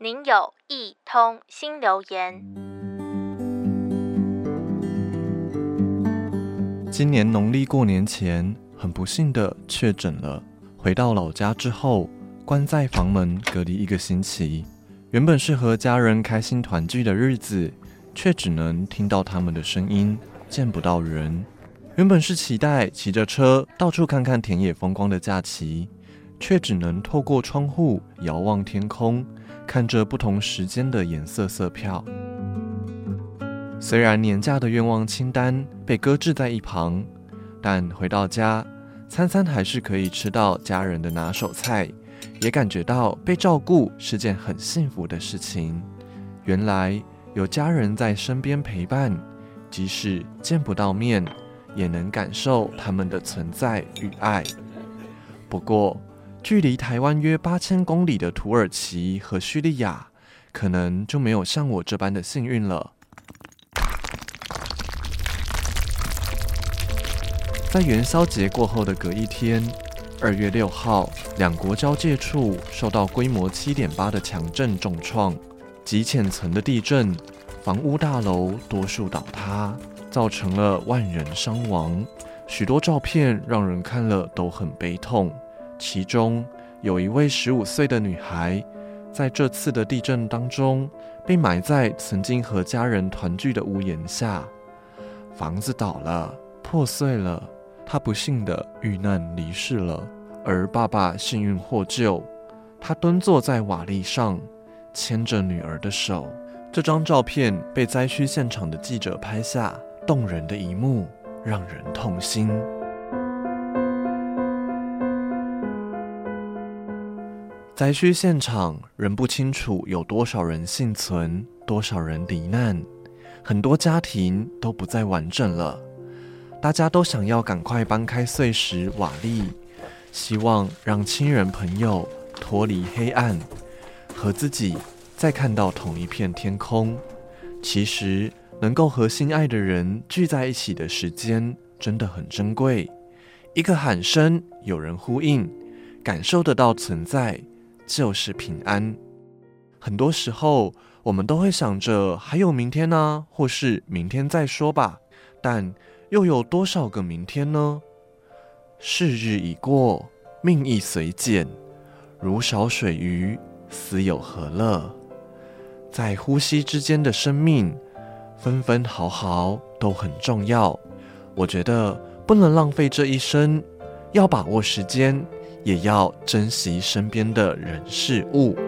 您有一通新留言。今年农历过年前，很不幸的确诊了。回到老家之后，关在房门隔离一个星期。原本是和家人开心团聚的日子，却只能听到他们的声音，见不到人。原本是期待骑着车到处看看田野风光的假期，却只能透过窗户遥望天空。看着不同时间的颜色色票，虽然年假的愿望清单被搁置在一旁，但回到家，餐餐还是可以吃到家人的拿手菜，也感觉到被照顾是件很幸福的事情。原来有家人在身边陪伴，即使见不到面，也能感受他们的存在与爱。不过，距离台湾约八千公里的土耳其和叙利亚，可能就没有像我这般的幸运了。在元宵节过后的隔一天，二月六号，两国交界处受到规模七点八的强震重创，极浅层的地震，房屋大楼多数倒塌，造成了万人伤亡。许多照片让人看了都很悲痛。其中有一位十五岁的女孩，在这次的地震当中被埋在曾经和家人团聚的屋檐下，房子倒了，破碎了，她不幸的遇难离世了。而爸爸幸运获救，他蹲坐在瓦砾上，牵着女儿的手。这张照片被灾区现场的记者拍下，动人的一幕，让人痛心。灾区现场仍不清楚有多少人幸存，多少人罹难，很多家庭都不再完整了。大家都想要赶快搬开碎石瓦砾，希望让亲人朋友脱离黑暗，和自己再看到同一片天空。其实，能够和心爱的人聚在一起的时间真的很珍贵。一个喊声，有人呼应，感受得到存在。就是平安。很多时候，我们都会想着还有明天呢，或是明天再说吧。但又有多少个明天呢？是日已过，命亦随减，如少水鱼，死有何乐？在呼吸之间的生命，分分毫毫都很重要。我觉得不能浪费这一生，要把握时间。也要珍惜身边的人事物。